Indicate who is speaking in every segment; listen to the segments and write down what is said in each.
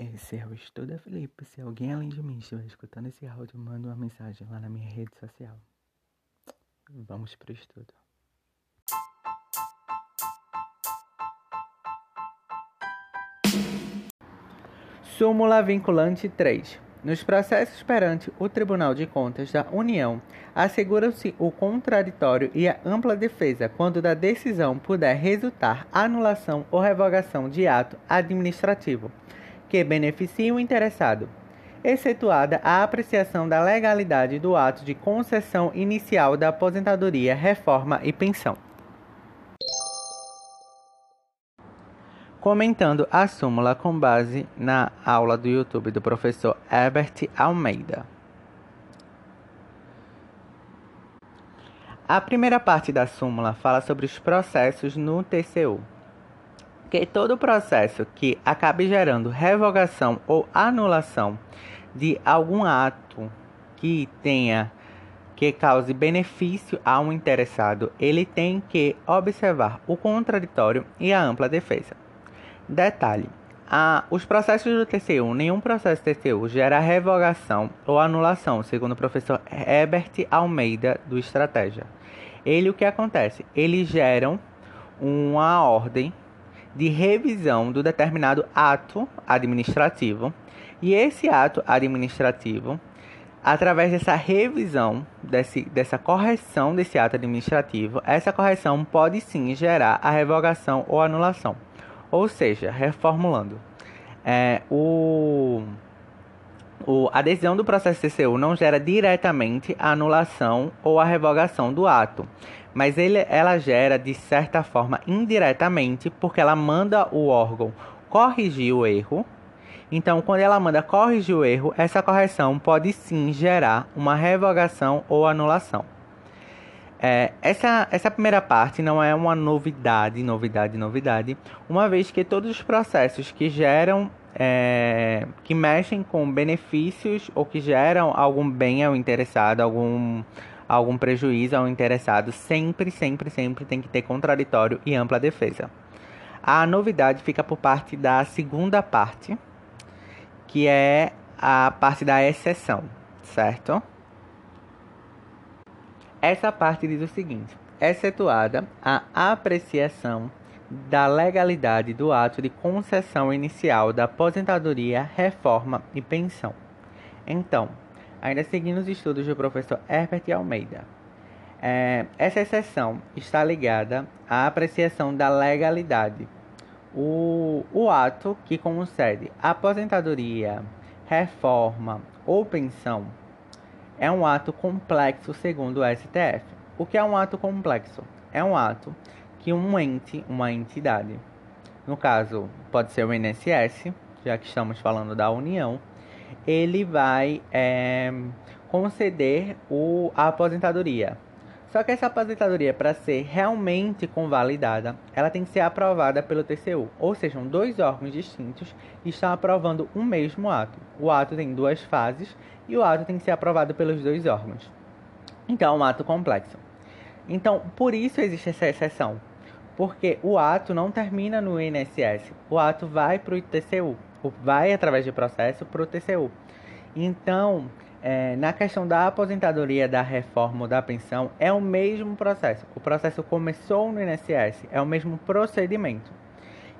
Speaker 1: Esse é o Estuda Felipe. Se alguém além de mim estiver escutando esse áudio, manda uma mensagem lá na minha rede social. Vamos pro estudo. Súmula vinculante 3. Nos processos perante o Tribunal de Contas da União, assegura-se o contraditório e a ampla defesa quando da decisão puder resultar anulação ou revogação de ato administrativo que beneficie o interessado, excetuada a apreciação da legalidade do ato de concessão inicial da aposentadoria, reforma e pensão. Comentando a súmula com base na aula do YouTube do professor Herbert Almeida. A primeira parte da súmula fala sobre os processos no TCU que todo processo que acabe gerando revogação ou anulação de algum ato que tenha que cause benefício a um interessado, ele tem que observar o contraditório e a ampla defesa. Detalhe: a, os processos do TCU, nenhum processo TCU gera revogação ou anulação, segundo o professor Herbert Almeida do Estratégia. Ele o que acontece? Eles geram uma ordem de revisão do determinado ato administrativo. E esse ato administrativo, através dessa revisão, desse, dessa correção desse ato administrativo, essa correção pode sim gerar a revogação ou anulação. Ou seja, reformulando, é, o, o, a decisão do processo TCU não gera diretamente a anulação ou a revogação do ato, mas ele, ela gera de certa forma indiretamente, porque ela manda o órgão corrigir o erro. Então, quando ela manda corrigir o erro, essa correção pode sim gerar uma revogação ou anulação. É, essa, essa primeira parte não é uma novidade, novidade, novidade, uma vez que todos os processos que geram, é, que mexem com benefícios ou que geram algum bem ao interessado, algum, algum prejuízo ao interessado, sempre, sempre, sempre tem que ter contraditório e ampla defesa. A novidade fica por parte da segunda parte, que é a parte da exceção, certo? Essa parte diz o seguinte: excetuada a apreciação da legalidade do ato de concessão inicial da aposentadoria, reforma e pensão. Então, ainda seguindo os estudos do professor Herbert Almeida. É, essa exceção está ligada à apreciação da legalidade. O, o ato que concede aposentadoria, reforma ou pensão é um ato complexo segundo o STF. O que é um ato complexo? É um ato que um ente, uma entidade, no caso pode ser o INSS, já que estamos falando da União, ele vai é, conceder o, a aposentadoria. Só que essa aposentadoria, para ser realmente convalidada, ela tem que ser aprovada pelo TCU. Ou seja, dois órgãos distintos estão aprovando um mesmo ato. O ato tem duas fases e o ato tem que ser aprovado pelos dois órgãos. Então, é um ato complexo. Então, por isso existe essa exceção. Porque o ato não termina no INSS. O ato vai para o TCU vai através de processo para o TCU. Então, é, na questão da aposentadoria, da reforma ou da pensão, é o mesmo processo. O processo começou no INSS, é o mesmo procedimento.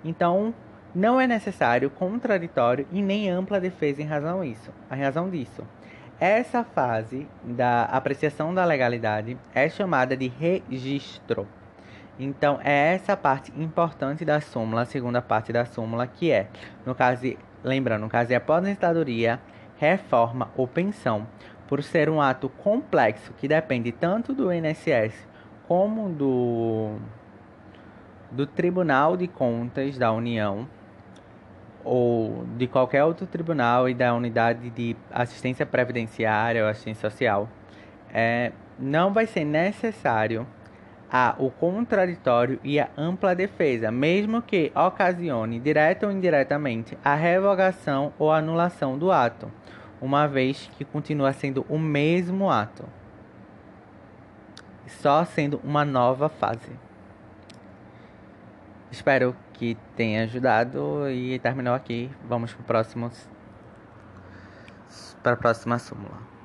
Speaker 1: Então, não é necessário contraditório e nem ampla defesa em razão isso. A razão disso. Essa fase da apreciação da legalidade é chamada de registro. Então, é essa parte importante da súmula, a segunda parte da súmula, que é, no caso, lembrando, no caso de aposentadoria, reforma ou pensão, por ser um ato complexo que depende tanto do INSS como do, do Tribunal de Contas da União ou de qualquer outro tribunal e da unidade de assistência previdenciária ou assistência social, é, não vai ser necessário a o contraditório e a ampla defesa, mesmo que ocasione direta ou indiretamente a revogação ou anulação do ato, uma vez que continua sendo o mesmo ato, só sendo uma nova fase. Espero que tenha ajudado e terminou aqui. Vamos para o próximo para a próxima súmula.